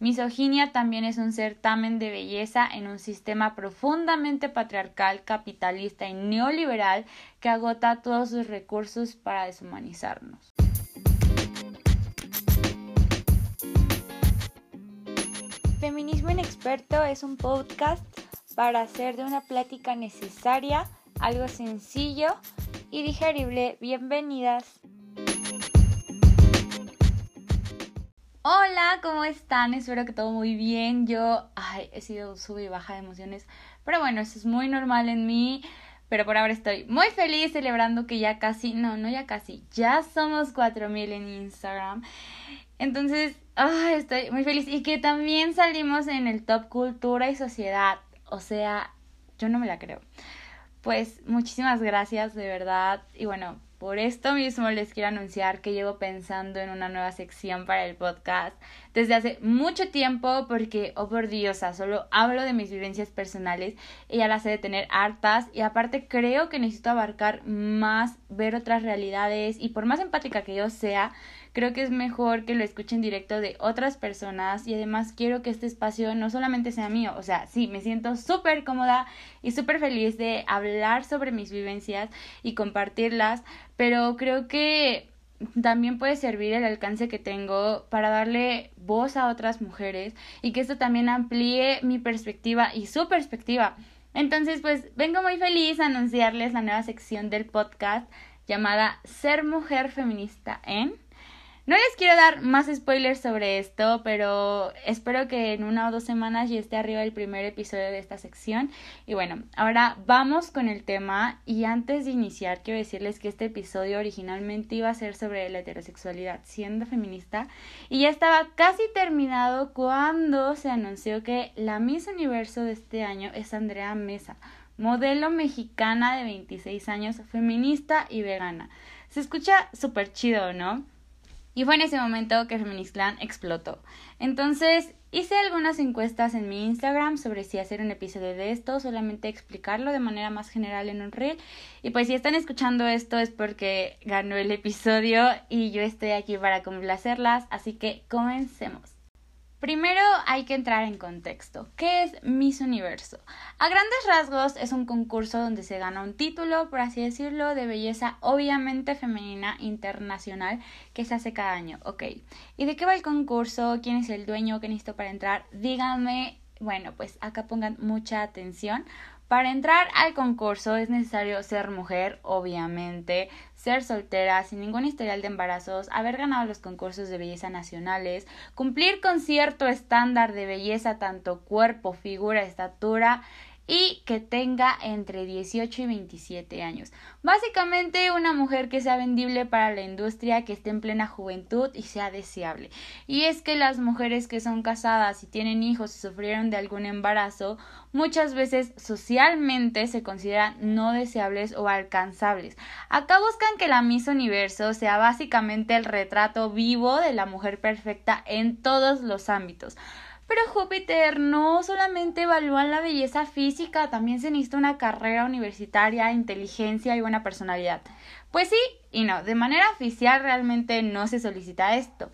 Misoginia también es un certamen de belleza en un sistema profundamente patriarcal, capitalista y neoliberal que agota todos sus recursos para deshumanizarnos. Feminismo Inexperto es un podcast para hacer de una plática necesaria algo sencillo y digerible. Bienvenidas. Hola, ¿cómo están? Espero que todo muy bien. Yo ay, he sido sube y baja de emociones, pero bueno, eso es muy normal en mí. Pero por ahora estoy muy feliz celebrando que ya casi, no, no ya casi, ya somos 4000 en Instagram. Entonces, ay, estoy muy feliz y que también salimos en el top cultura y sociedad. O sea, yo no me la creo. Pues muchísimas gracias, de verdad. Y bueno, por esto mismo les quiero anunciar que llevo pensando en una nueva sección para el podcast desde hace mucho tiempo porque, oh por Dios, solo hablo de mis vivencias personales y ya las he de tener hartas y aparte creo que necesito abarcar más, ver otras realidades y por más empática que yo sea, creo que es mejor que lo escuchen directo de otras personas y además quiero que este espacio no solamente sea mío, o sea, sí, me siento súper cómoda y súper feliz de hablar sobre mis vivencias y compartirlas, pero creo que también puede servir el alcance que tengo para darle voz a otras mujeres y que esto también amplíe mi perspectiva y su perspectiva. Entonces, pues vengo muy feliz a anunciarles la nueva sección del podcast llamada Ser Mujer Feminista en no les quiero dar más spoilers sobre esto, pero espero que en una o dos semanas ya esté arriba el primer episodio de esta sección. Y bueno, ahora vamos con el tema. Y antes de iniciar, quiero decirles que este episodio originalmente iba a ser sobre la heterosexualidad siendo feminista. Y ya estaba casi terminado cuando se anunció que la Miss Universo de este año es Andrea Mesa, modelo mexicana de 26 años, feminista y vegana. Se escucha súper chido, ¿no? Y fue en ese momento que Feministland explotó. Entonces hice algunas encuestas en mi Instagram sobre si hacer un episodio de esto, solamente explicarlo de manera más general en un reel. Y pues si están escuchando esto es porque ganó el episodio y yo estoy aquí para complacerlas, así que comencemos. Primero hay que entrar en contexto. ¿Qué es Miss Universo? A grandes rasgos es un concurso donde se gana un título, por así decirlo, de belleza obviamente femenina internacional que se hace cada año. Ok. ¿Y de qué va el concurso? ¿Quién es el dueño? ¿Qué necesito para entrar? Díganme. Bueno, pues acá pongan mucha atención para entrar al concurso es necesario ser mujer, obviamente, ser soltera, sin ningún historial de embarazos, haber ganado los concursos de belleza nacionales, cumplir con cierto estándar de belleza, tanto cuerpo, figura, estatura, y que tenga entre 18 y 27 años. Básicamente una mujer que sea vendible para la industria, que esté en plena juventud y sea deseable. Y es que las mujeres que son casadas y tienen hijos y sufrieron de algún embarazo, muchas veces socialmente se consideran no deseables o alcanzables. Acá buscan que la Miss Universo sea básicamente el retrato vivo de la mujer perfecta en todos los ámbitos. Pero Júpiter no solamente evalúa la belleza física, también se necesita una carrera universitaria, inteligencia y buena personalidad. Pues sí y no, de manera oficial realmente no se solicita esto.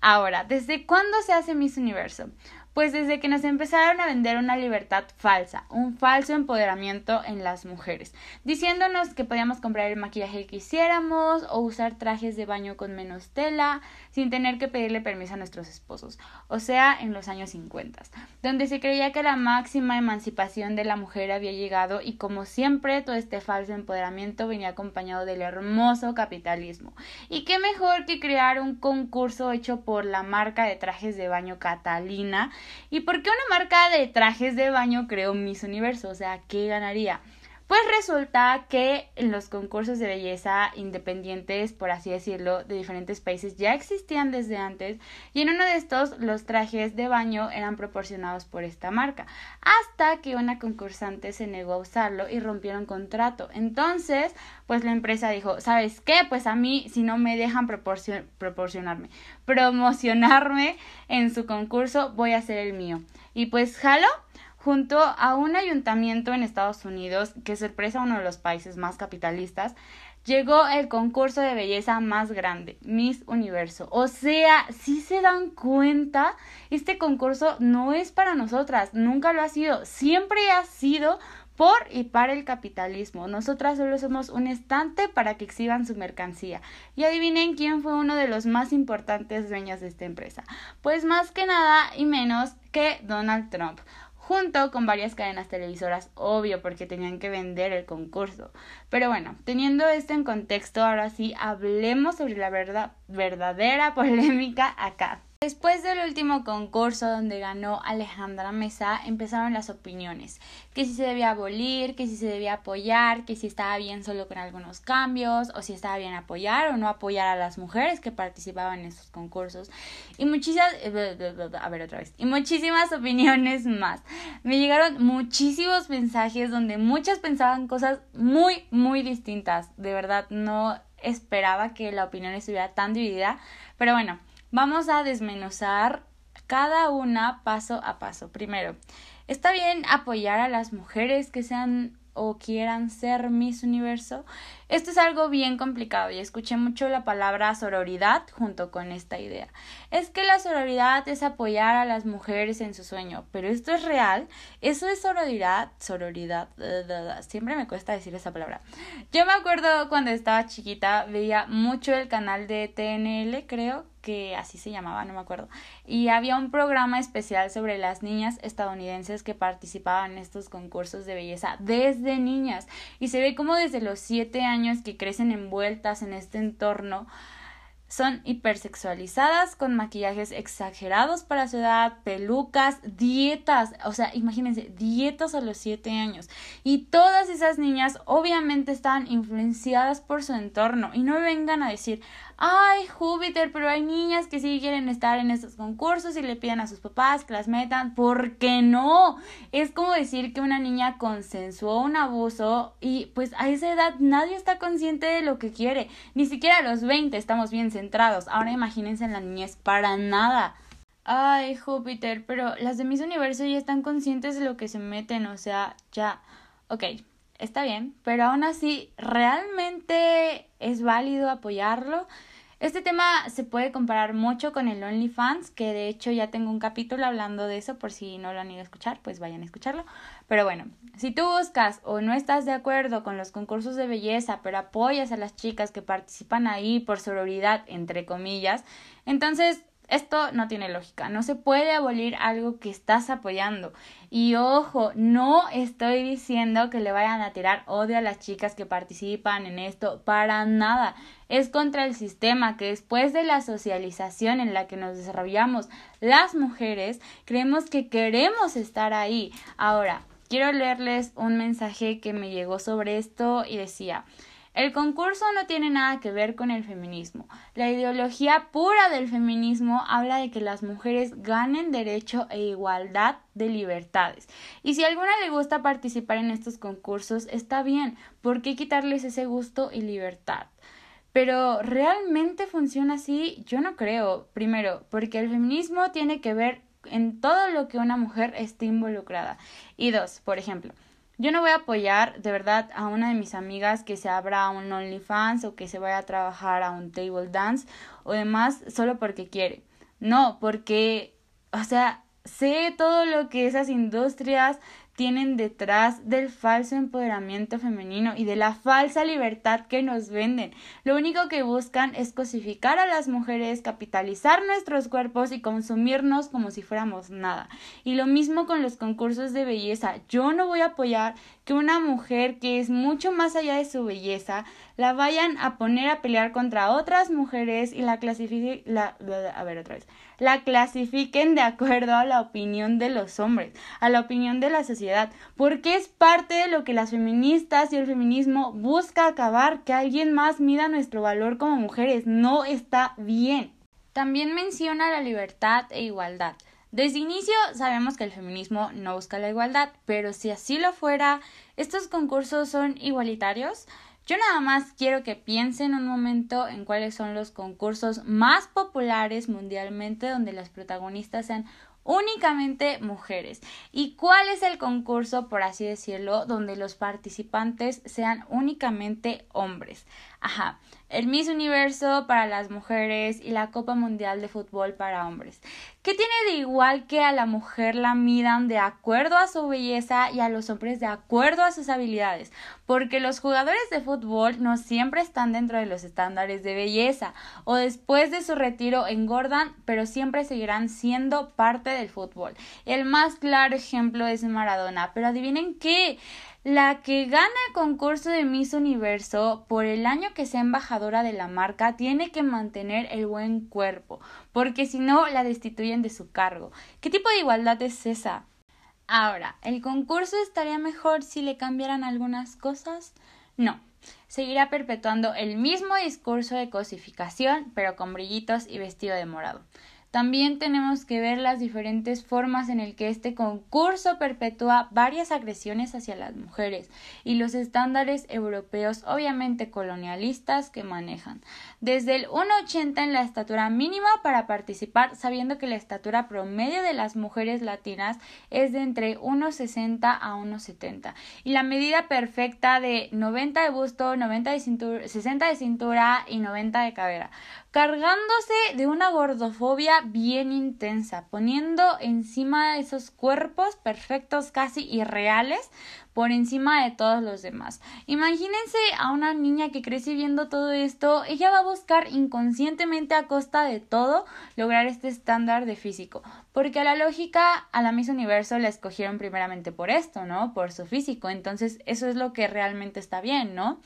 Ahora, ¿desde cuándo se hace Miss Universo? Pues desde que nos empezaron a vender una libertad falsa, un falso empoderamiento en las mujeres, diciéndonos que podíamos comprar el maquillaje que quisiéramos o usar trajes de baño con menos tela sin tener que pedirle permiso a nuestros esposos, o sea, en los años 50, donde se creía que la máxima emancipación de la mujer había llegado y como siempre todo este falso empoderamiento venía acompañado del hermoso capitalismo. Y qué mejor que crear un concurso hecho por la marca de trajes de baño Catalina ¿Y por qué una marca de trajes de baño creó Miss Universo? O sea, ¿qué ganaría? Pues resulta que en los concursos de belleza independientes, por así decirlo, de diferentes países ya existían desde antes y en uno de estos los trajes de baño eran proporcionados por esta marca, hasta que una concursante se negó a usarlo y rompieron contrato. Entonces, pues la empresa dijo, ¿sabes qué? Pues a mí si no me dejan proporcionarme, promocionarme en su concurso, voy a hacer el mío. Y pues jalo junto a un ayuntamiento en Estados Unidos, que sorpresa uno de los países más capitalistas, llegó el concurso de belleza más grande, Miss Universo. O sea, si se dan cuenta, este concurso no es para nosotras, nunca lo ha sido, siempre ha sido por y para el capitalismo. Nosotras solo somos un estante para que exhiban su mercancía. Y adivinen quién fue uno de los más importantes dueños de esta empresa. Pues más que nada y menos que Donald Trump junto con varias cadenas televisoras, obvio, porque tenían que vender el concurso. Pero bueno, teniendo esto en contexto, ahora sí hablemos sobre la verdad, verdadera polémica acá. Después del último concurso donde ganó Alejandra Mesa, empezaron las opiniones, que si se debía abolir, que si se debía apoyar, que si estaba bien solo con algunos cambios, o si estaba bien apoyar o no apoyar a las mujeres que participaban en esos concursos. Y muchísimas, a ver otra vez, y muchísimas opiniones más. Me llegaron muchísimos mensajes donde muchas pensaban cosas muy, muy distintas. De verdad, no esperaba que la opinión estuviera tan dividida, pero bueno. Vamos a desmenuzar cada una paso a paso. Primero, está bien apoyar a las mujeres que sean o quieran ser Miss Universo. Esto es algo bien complicado y escuché mucho la palabra sororidad junto con esta idea. Es que la sororidad es apoyar a las mujeres en su sueño, pero esto es real. Eso es sororidad, sororidad, siempre me cuesta decir esa palabra. Yo me acuerdo cuando estaba chiquita veía mucho el canal de TNL, creo que así se llamaba, no me acuerdo. Y había un programa especial sobre las niñas estadounidenses que participaban en estos concursos de belleza desde niñas. Y se ve como desde los siete años que crecen envueltas en este entorno son hipersexualizadas con maquillajes exagerados para su edad, pelucas, dietas, o sea, imagínense, dietas a los 7 años. Y todas esas niñas obviamente estaban influenciadas por su entorno y no vengan a decir, ay, Júpiter, pero hay niñas que sí quieren estar en estos concursos y le piden a sus papás que las metan. ¿Por qué no? Es como decir que una niña consensuó un abuso y pues a esa edad nadie está consciente de lo que quiere. Ni siquiera a los 20 estamos bien Ahora imagínense en la niñez para nada. Ay, Júpiter, pero las de mis universo ya están conscientes de lo que se meten, o sea, ya. Ok, está bien, pero aún así, ¿realmente es válido apoyarlo? Este tema se puede comparar mucho con el OnlyFans, que de hecho ya tengo un capítulo hablando de eso, por si no lo han ido a escuchar, pues vayan a escucharlo. Pero bueno, si tú buscas o no estás de acuerdo con los concursos de belleza, pero apoyas a las chicas que participan ahí por sororidad, entre comillas, entonces esto no tiene lógica, no se puede abolir algo que estás apoyando. Y ojo, no estoy diciendo que le vayan a tirar odio a las chicas que participan en esto, para nada. Es contra el sistema que después de la socialización en la que nos desarrollamos las mujeres, creemos que queremos estar ahí. Ahora, quiero leerles un mensaje que me llegó sobre esto y decía, el concurso no tiene nada que ver con el feminismo. La ideología pura del feminismo habla de que las mujeres ganen derecho e igualdad de libertades. Y si a alguna le gusta participar en estos concursos, está bien. ¿Por qué quitarles ese gusto y libertad? Pero ¿realmente funciona así? Yo no creo. Primero, porque el feminismo tiene que ver en todo lo que una mujer esté involucrada. Y dos, por ejemplo, yo no voy a apoyar de verdad a una de mis amigas que se abra un OnlyFans o que se vaya a trabajar a un table dance o demás solo porque quiere. No, porque, o sea, sé todo lo que esas industrias tienen detrás del falso empoderamiento femenino y de la falsa libertad que nos venden. Lo único que buscan es cosificar a las mujeres, capitalizar nuestros cuerpos y consumirnos como si fuéramos nada. Y lo mismo con los concursos de belleza. Yo no voy a apoyar que una mujer que es mucho más allá de su belleza la vayan a poner a pelear contra otras mujeres y la clasifiquen la a ver otra vez la clasifiquen de acuerdo a la opinión de los hombres, a la opinión de la sociedad, porque es parte de lo que las feministas y el feminismo busca acabar, que alguien más mida nuestro valor como mujeres, no está bien. También menciona la libertad e igualdad. Desde inicio sabemos que el feminismo no busca la igualdad, pero si así lo fuera, ¿estos concursos son igualitarios? Yo nada más quiero que piensen un momento en cuáles son los concursos más populares mundialmente donde las protagonistas sean únicamente mujeres. ¿Y cuál es el concurso, por así decirlo, donde los participantes sean únicamente hombres? Ajá, el Miss Universo para las mujeres y la Copa Mundial de Fútbol para hombres. ¿Qué tiene de igual que a la mujer la midan de acuerdo a su belleza y a los hombres de acuerdo a sus habilidades? Porque los jugadores de fútbol no siempre están dentro de los estándares de belleza o después de su retiro engordan, pero siempre seguirán siendo parte del fútbol. El más claro ejemplo es Maradona, pero adivinen qué la que gana el concurso de Miss Universo por el año que sea embajadora de la marca tiene que mantener el buen cuerpo, porque si no la destituyen de su cargo. ¿Qué tipo de igualdad es esa? Ahora, ¿el concurso estaría mejor si le cambiaran algunas cosas? No, seguirá perpetuando el mismo discurso de cosificación, pero con brillitos y vestido de morado. También tenemos que ver las diferentes formas en el que este concurso perpetúa varias agresiones hacia las mujeres y los estándares europeos obviamente colonialistas que manejan. Desde el 1,80 en la estatura mínima para participar, sabiendo que la estatura promedio de las mujeres latinas es de entre 1,60 a 1,70 y la medida perfecta de 90 de busto, 90 de cintura, 60 de cintura y 90 de cadera cargándose de una gordofobia bien intensa, poniendo encima esos cuerpos perfectos casi irreales por encima de todos los demás. Imagínense a una niña que crece viendo todo esto, ella va a buscar inconscientemente a costa de todo lograr este estándar de físico, porque a la lógica a la Miss Universo la escogieron primeramente por esto, ¿no? Por su físico, entonces eso es lo que realmente está bien, ¿no?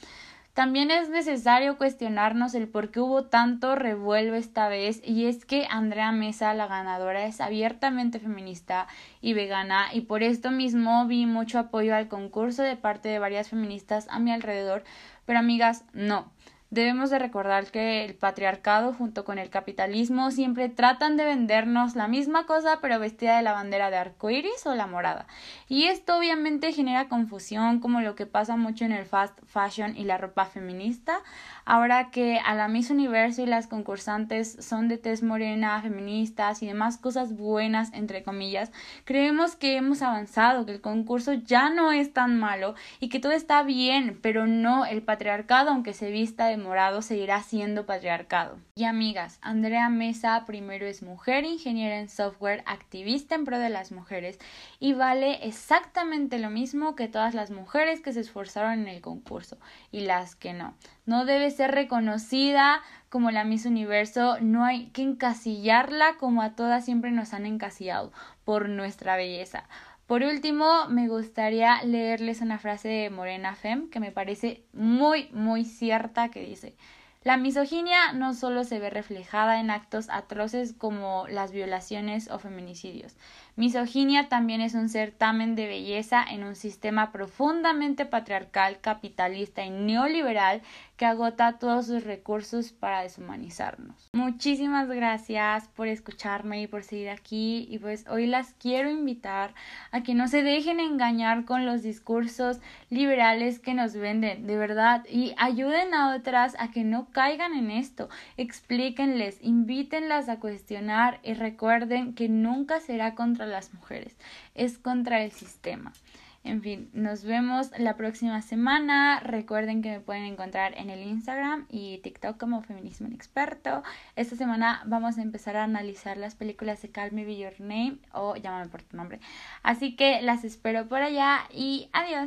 También es necesario cuestionarnos el por qué hubo tanto revuelo esta vez y es que Andrea Mesa, la ganadora, es abiertamente feminista y vegana y por esto mismo vi mucho apoyo al concurso de parte de varias feministas a mi alrededor, pero amigas, no. Debemos de recordar que el patriarcado junto con el capitalismo siempre tratan de vendernos la misma cosa pero vestida de la bandera de arco iris o la morada. Y esto obviamente genera confusión como lo que pasa mucho en el fast fashion y la ropa feminista. Ahora que a la Miss Universo y las concursantes son de tez morena, feministas y demás cosas buenas entre comillas, creemos que hemos avanzado, que el concurso ya no es tan malo y que todo está bien, pero no el patriarcado aunque se vista de morado seguirá siendo patriarcado. Y amigas, Andrea Mesa primero es mujer, ingeniera en software, activista en pro de las mujeres y vale exactamente lo mismo que todas las mujeres que se esforzaron en el concurso y las que no. No debe ser reconocida como la Miss Universo, no hay que encasillarla como a todas siempre nos han encasillado por nuestra belleza. Por último, me gustaría leerles una frase de Morena Fem que me parece muy, muy cierta que dice la misoginia no solo se ve reflejada en actos atroces como las violaciones o feminicidios. Misoginia también es un certamen de belleza en un sistema profundamente patriarcal, capitalista y neoliberal que agota todos sus recursos para deshumanizarnos. Muchísimas gracias por escucharme y por seguir aquí y pues hoy las quiero invitar a que no se dejen engañar con los discursos liberales que nos venden, de verdad, y ayuden a otras a que no caigan en esto, explíquenles, invítenlas a cuestionar y recuerden que nunca será contra las mujeres, es contra el sistema. En fin, nos vemos la próxima semana. Recuerden que me pueden encontrar en el Instagram y TikTok como Feminismo en Experto. Esta semana vamos a empezar a analizar las películas de Call Me Be Your Name o Llámame por tu nombre. Así que las espero por allá y adiós.